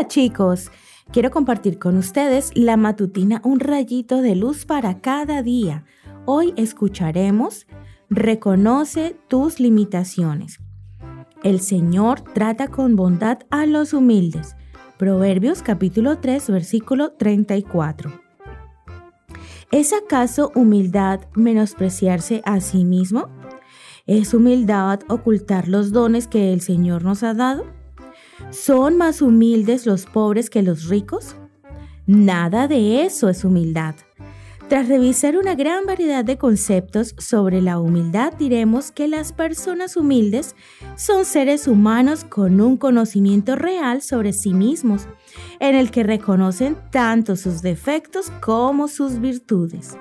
Hola chicos, quiero compartir con ustedes la matutina Un rayito de luz para cada día. Hoy escucharemos Reconoce tus limitaciones. El Señor trata con bondad a los humildes. Proverbios capítulo 3 versículo 34. ¿Es acaso humildad menospreciarse a sí mismo? ¿Es humildad ocultar los dones que el Señor nos ha dado? ¿Son más humildes los pobres que los ricos? Nada de eso es humildad. Tras revisar una gran variedad de conceptos sobre la humildad, diremos que las personas humildes son seres humanos con un conocimiento real sobre sí mismos, en el que reconocen tanto sus defectos como sus virtudes.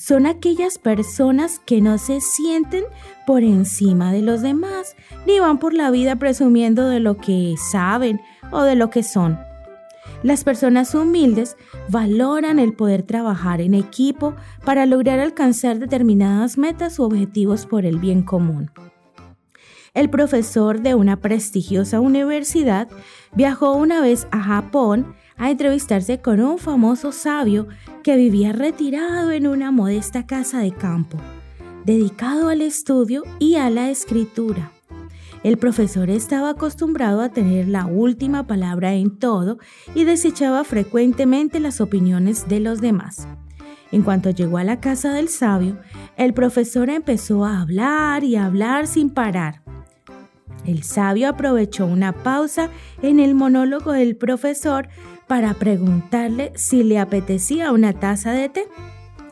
Son aquellas personas que no se sienten por encima de los demás, ni van por la vida presumiendo de lo que saben o de lo que son las personas humildes valoran el poder trabajar en equipo para lograr alcanzar determinadas metas u objetivos por el bien común. El profesor de una prestigiosa universidad viajó una vez a Japón a entrevistarse con un famoso sabio que vivía retirado en una modesta casa de campo, dedicado al estudio y a la escritura. El profesor estaba acostumbrado a tener la última palabra en todo y desechaba frecuentemente las opiniones de los demás. En cuanto llegó a la casa del sabio, el profesor empezó a hablar y hablar sin parar. El sabio aprovechó una pausa en el monólogo del profesor para preguntarle si le apetecía una taza de té.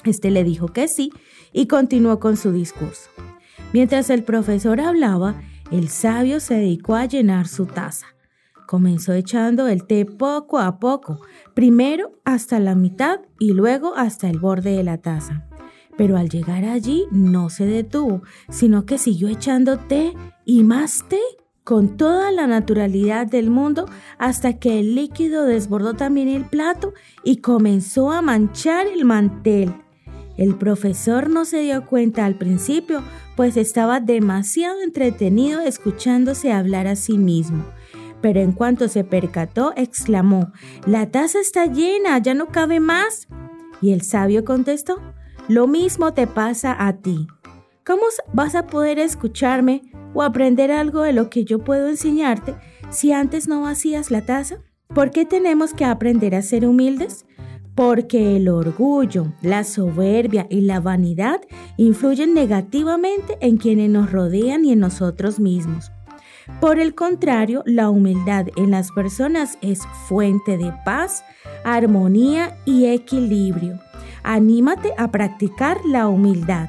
Este le dijo que sí y continuó con su discurso. Mientras el profesor hablaba, el sabio se dedicó a llenar su taza. Comenzó echando el té poco a poco, primero hasta la mitad y luego hasta el borde de la taza. Pero al llegar allí no se detuvo, sino que siguió echando té y más té con toda la naturalidad del mundo hasta que el líquido desbordó también el plato y comenzó a manchar el mantel. El profesor no se dio cuenta al principio, pues estaba demasiado entretenido escuchándose hablar a sí mismo. Pero en cuanto se percató, exclamó, La taza está llena, ya no cabe más. Y el sabio contestó, Lo mismo te pasa a ti. ¿Cómo vas a poder escucharme o aprender algo de lo que yo puedo enseñarte si antes no vacías la taza? ¿Por qué tenemos que aprender a ser humildes? porque el orgullo, la soberbia y la vanidad influyen negativamente en quienes nos rodean y en nosotros mismos. Por el contrario, la humildad en las personas es fuente de paz, armonía y equilibrio. Anímate a practicar la humildad.